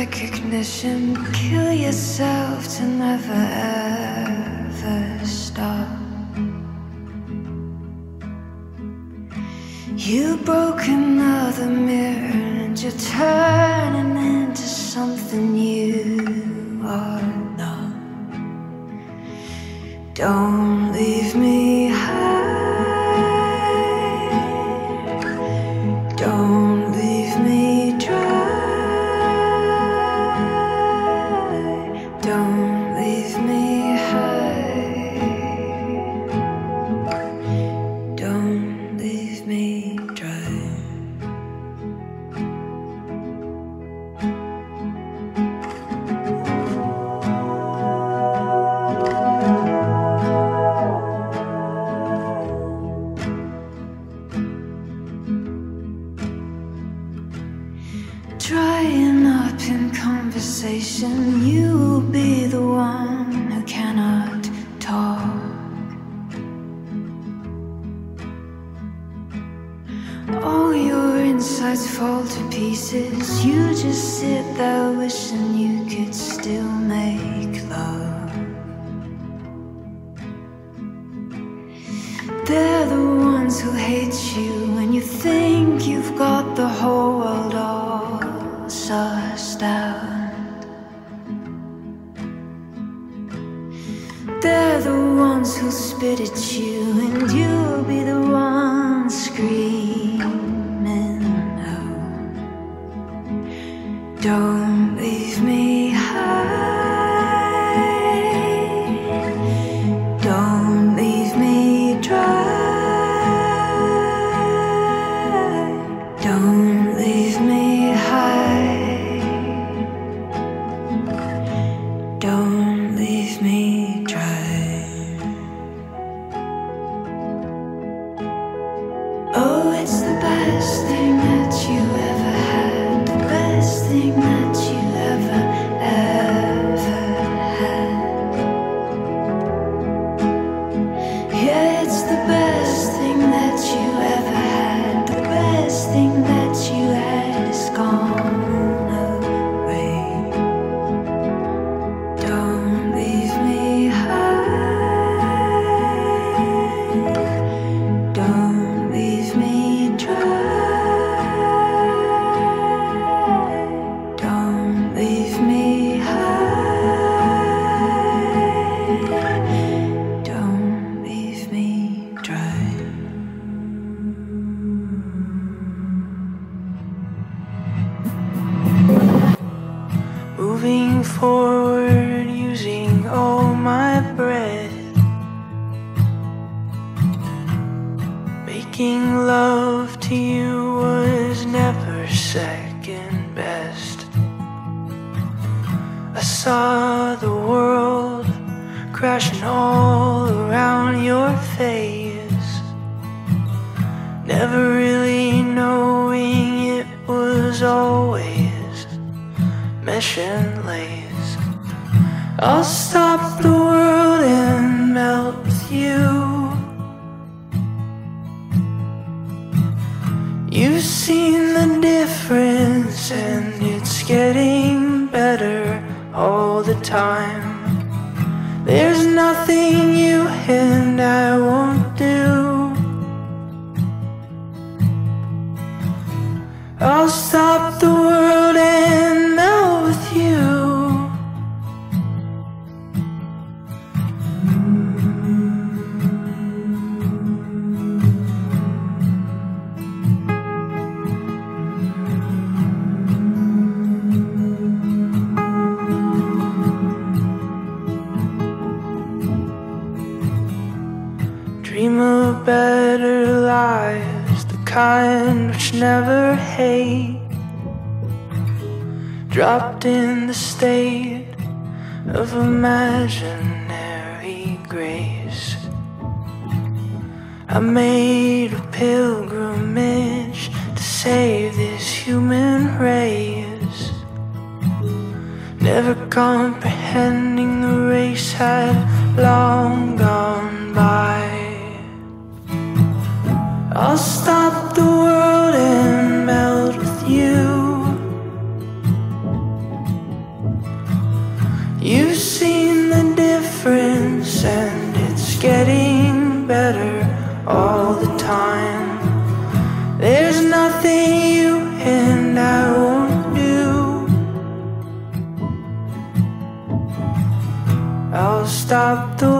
Recognition, kill yourself to never ever stop. You broke another mirror and you're turning into something you are not. Don't leave me They're the ones who spit at you, and you'll be the one screaming out. Don't Making love to you was never second best. I saw the world crashing all around your face. Never really knowing it was always mesh and lace. I'll stop the world and melt with you. You've seen the difference, and it's getting better all the time. There's nothing you and I won't do. I'll stop the world kind which never hate. Dropped in the state of imaginary grace. I made a pilgrimage to save this human race. Never comprehending the race had long gone by. I'll stop I'll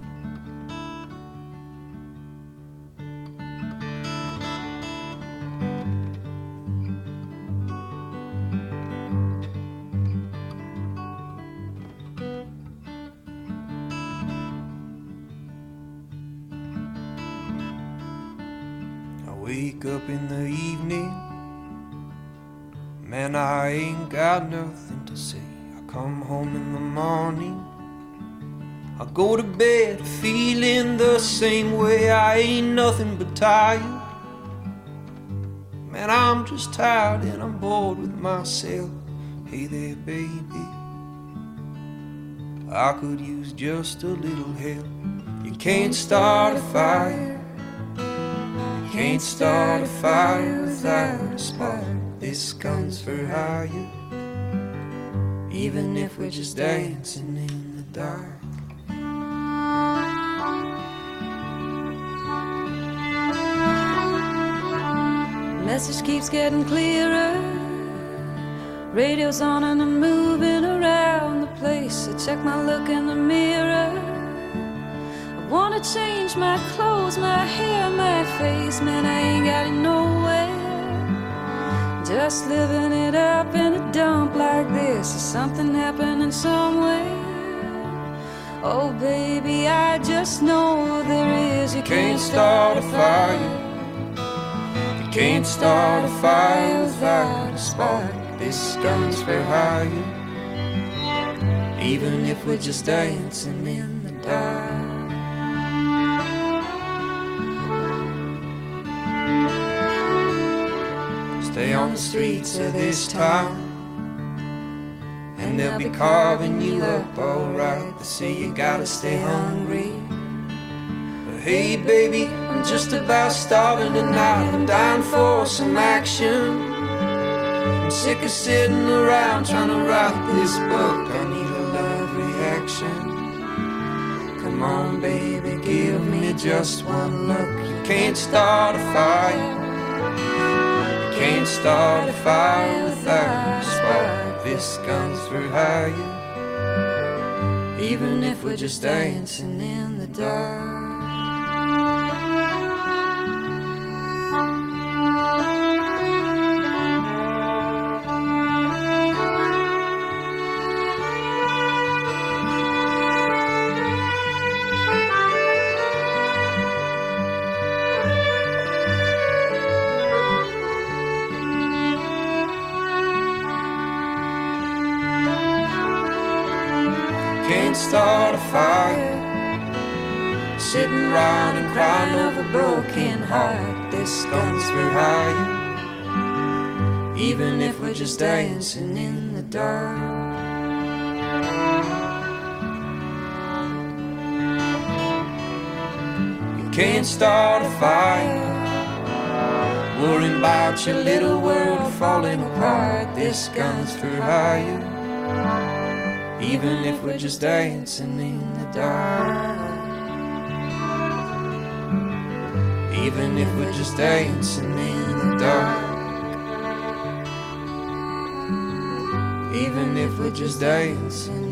With myself. Hey there, baby. I could use just a little help. You can't start a fire. You can't start a fire without a spark. This gun's for hire. Even if we're just dancing in the dark. Message keeps getting clearer. Radio's on and I'm moving around the place. I check my look in the mirror. I wanna change my clothes, my hair, my face. Man, I ain't got it nowhere. Just living it up in a dump like this. Is something happening somewhere? Oh, baby, I just know there is. You Can't start a fire. You can't start a fire without a spark. Gun's for hire. Even if we're just dancing in the dark. Stay on the streets of this town. And they'll be carving you up alright. They say you gotta stay hungry. But hey, baby, I'm just about starving tonight. I'm dying for some action. Sick of sitting around trying to write this book. I need a love reaction. Come on, baby, give me just one look. You can't start a fire. You can't start a fire without a spark. This gun's for hire. Even if we're just dancing in the dark. this goes for hire, even if we're just dancing in the dark. You can't start a fire. Worrying about your little world falling apart. This goes for hire. Even if we're just dancing in the dark. even if we're just dancing in the dark. Even if we're just dancing.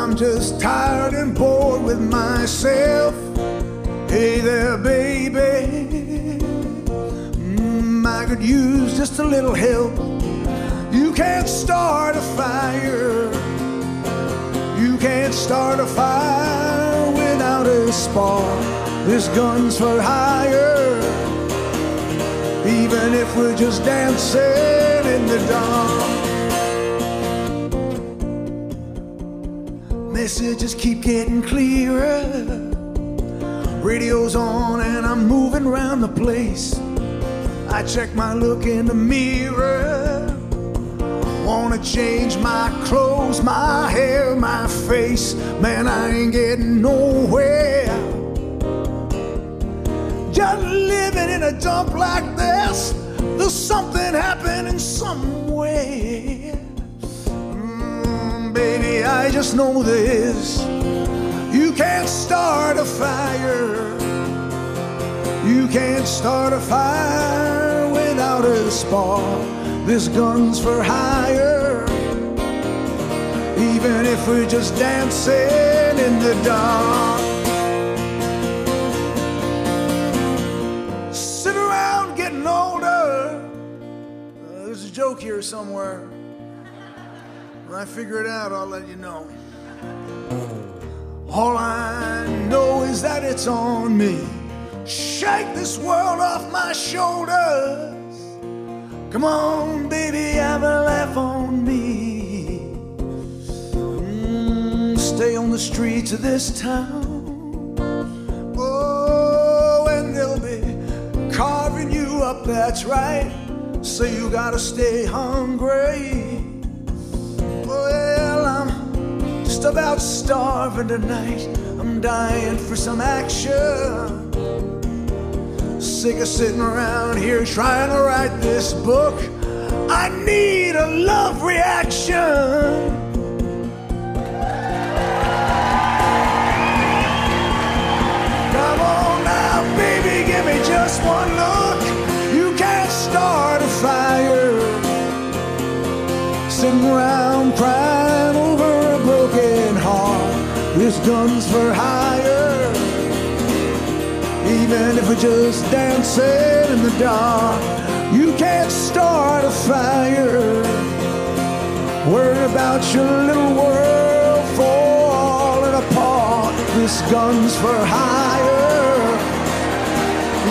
I'm just tired and bored with myself. Hey there, baby. Mm, I could use just a little help. You can't start a fire. You can't start a fire without a spark. This gun's for hire. Even if we're just dancing in the dark. Messages keep getting clearer. Radio's on and I'm moving around the place. I check my look in the mirror. Wanna change my clothes, my hair, my face. Man, I ain't getting nowhere. Just living in a dump like this, there's something happening somewhere. Baby, I just know this. You can't start a fire. You can't start a fire without a spark. This gun's for hire. Even if we're just dancing in the dark. Sit around getting older. There's a joke here somewhere. When I figure it out, I'll let you know. All I know is that it's on me. Shake this world off my shoulders. Come on, baby, have a laugh on me. Mm, stay on the streets of this town. Oh, and they'll be carving you up, that's right. So you gotta stay hungry. Just about starving tonight. I'm dying for some action. Sick of sitting around here trying to write this book. I need a love reaction. Come on now, baby, give me just one look. You can't start a fire. Sitting around crying This gun's for hire. Even if we're just dancing in the dark, you can't start a fire. Worry about your little world falling apart. This gun's for hire.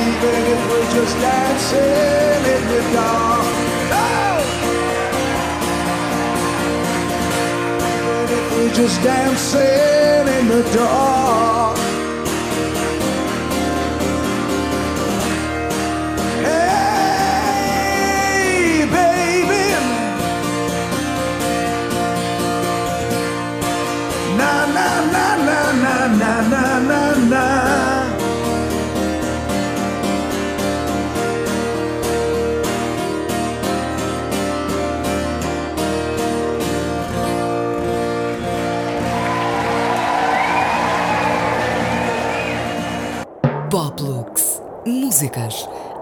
Even if we're just dancing in the dark. just dancing in the dark. Hey, baby. Na na na na na na.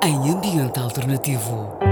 Em ambiente alternativo.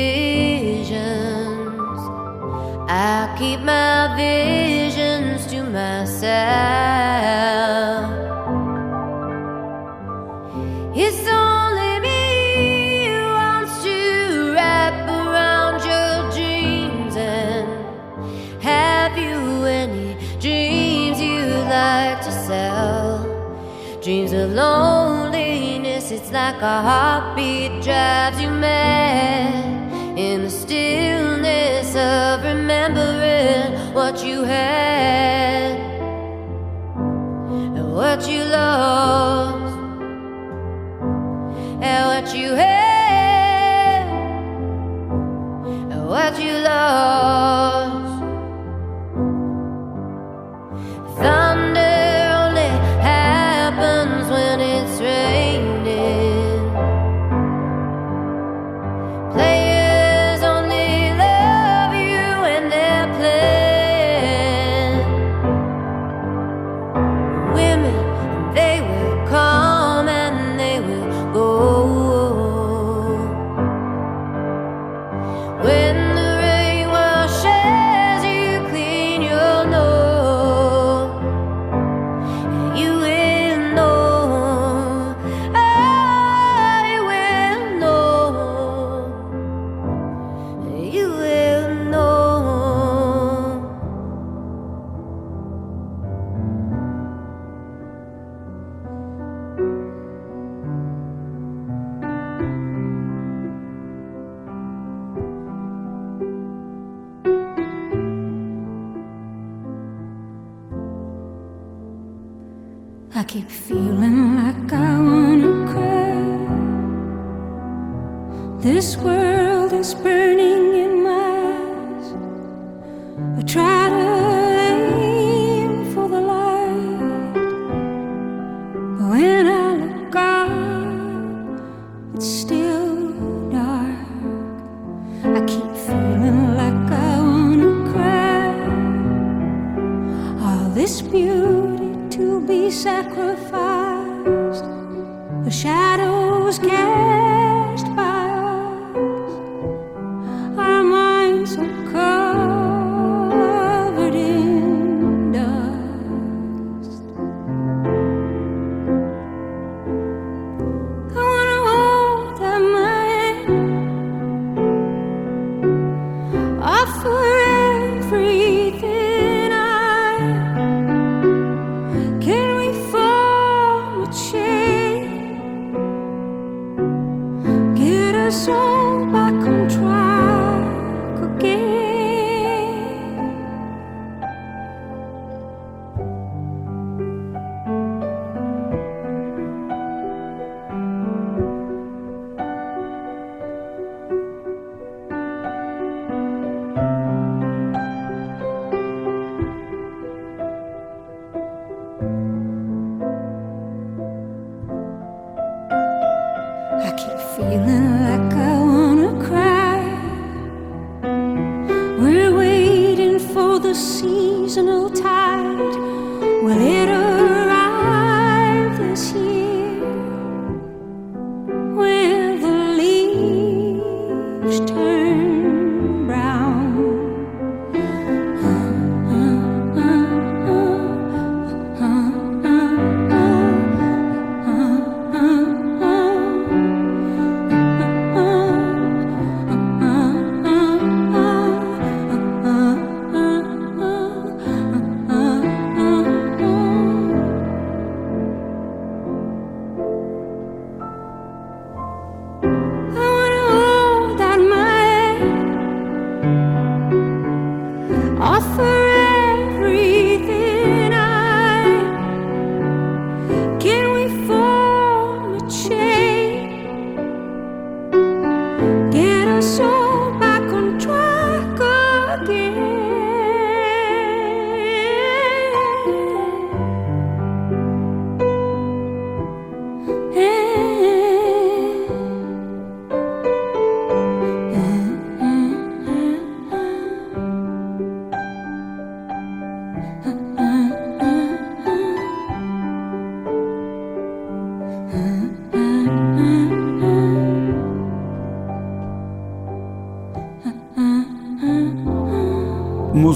visions. I keep my visions to myself. It's only me who wants to wrap around your dreams. And have you any dreams you'd like to sell? Dreams of loneliness, it's like a heartbeat drives you mad in the stillness of remembering what you had and what you lost and what you had and what you lost. keep feeling.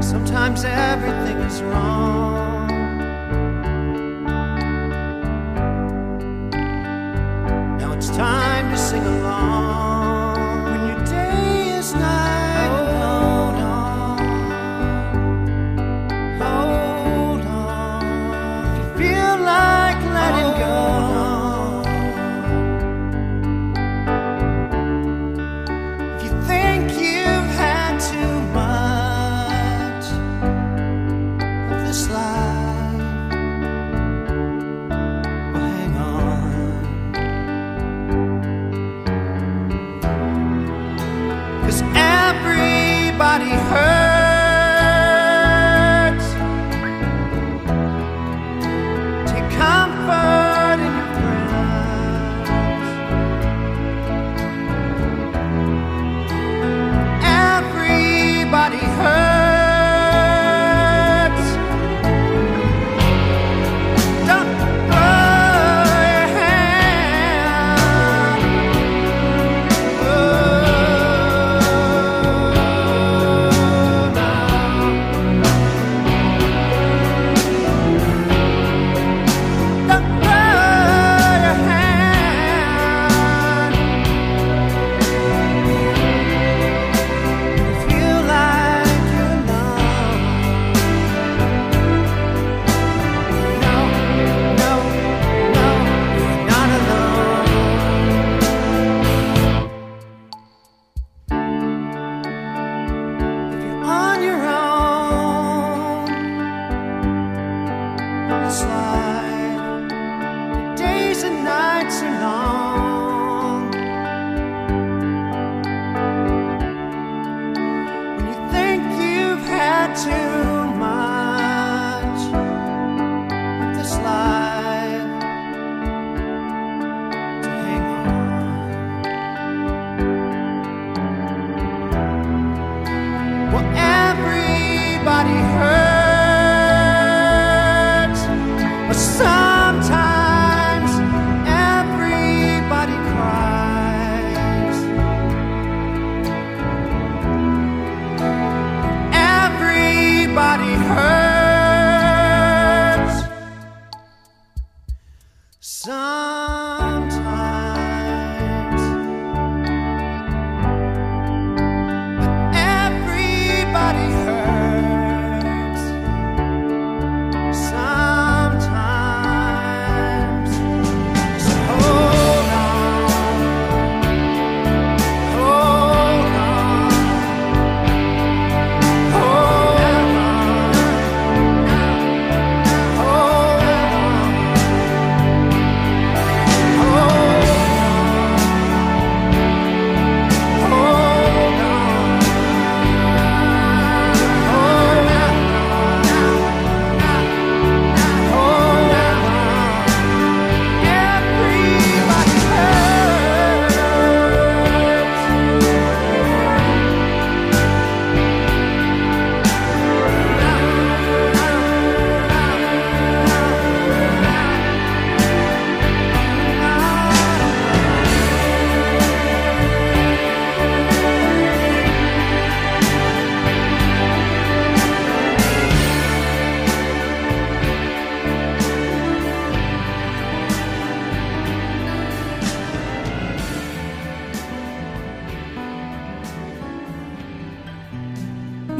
Sometimes everything is wrong.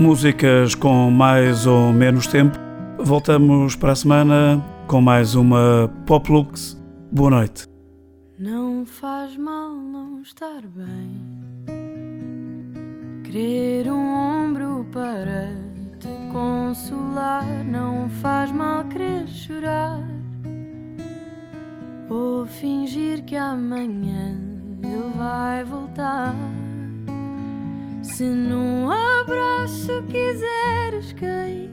Músicas com mais ou menos tempo. Voltamos para a semana com mais uma Pop Lux. Boa noite. Não faz mal não estar bem. Querer um ombro para te consolar. Não faz mal querer chorar. Ou fingir que amanhã ele vai voltar. Se num abraço quiseres cair,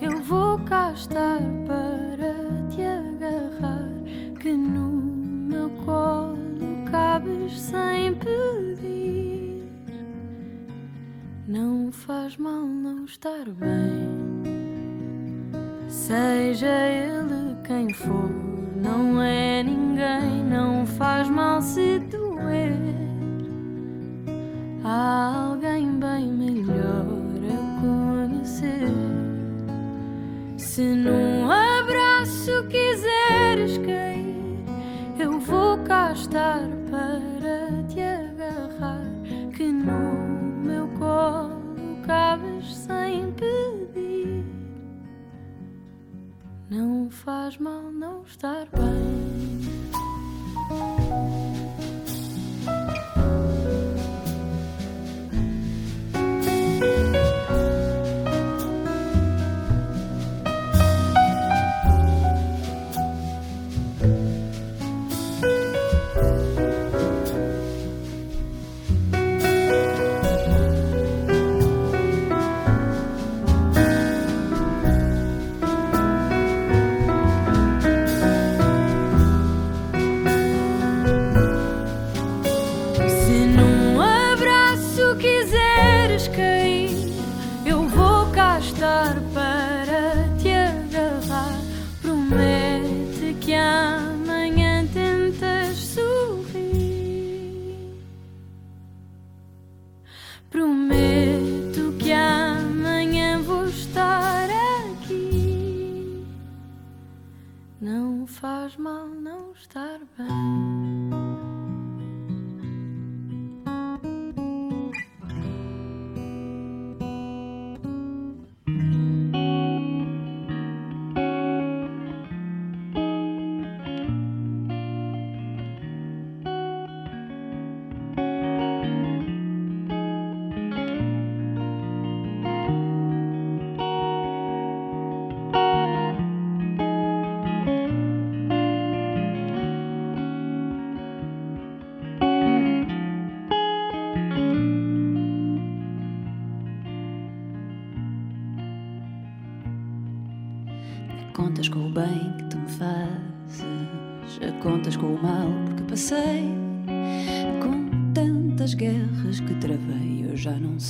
eu vou cá estar para te agarrar. Que no meu colo cabes sem pedir. Não faz mal não estar bem. Seja ele quem for, não é ninguém. Não faz mal se doer. Alguém bem melhor a conhecer. Se num abraço quiseres cair, eu vou cá estar para te agarrar. Que no meu colo cabes sem pedir. Não faz mal não estar bem.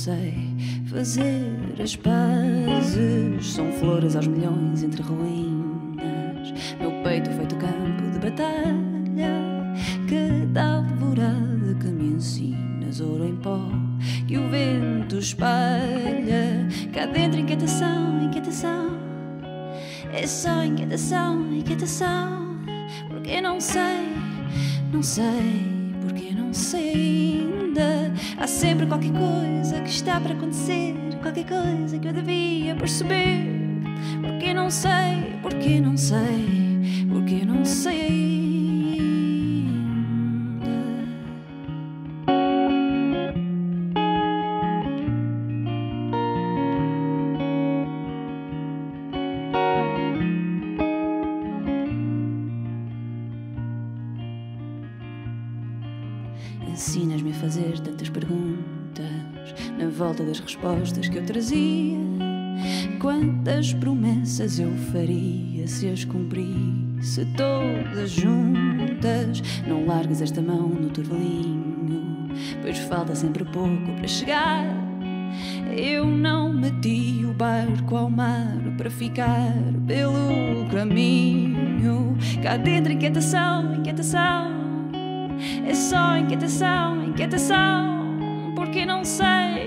Sei fazer as pazes. São flores aos milhões entre ruínas. Meu peito feito campo de batalha. Cada alvorada que me ensinas, ouro em pó que o vento espalha. Cá dentro, inquietação, inquietação. É só inquietação, inquietação. Porque não sei, não sei, porque não sei qualquer coisa que está para acontecer, qualquer coisa que eu devia perceber. Porque não sei, porque não sei, porque não sei. Ensinas-me a fazer tantas perguntas volta das respostas que eu trazia. Quantas promessas eu faria se as cumprisse todas juntas? Não largues esta mão no turvalinho, pois falta sempre pouco para chegar. Eu não meti o barco ao mar para ficar pelo caminho. Cá dentro, inquietação, inquietação. É só inquietação, inquietação. Porque não sei,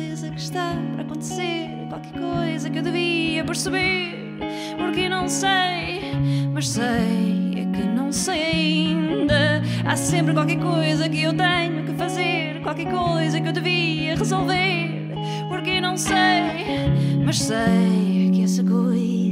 que está para acontecer, qualquer coisa que eu devia perceber. Porque não sei, mas sei, é que não sei ainda. Há sempre qualquer coisa que eu tenho que fazer, qualquer coisa que eu devia resolver. Porque não sei, mas sei que essa coisa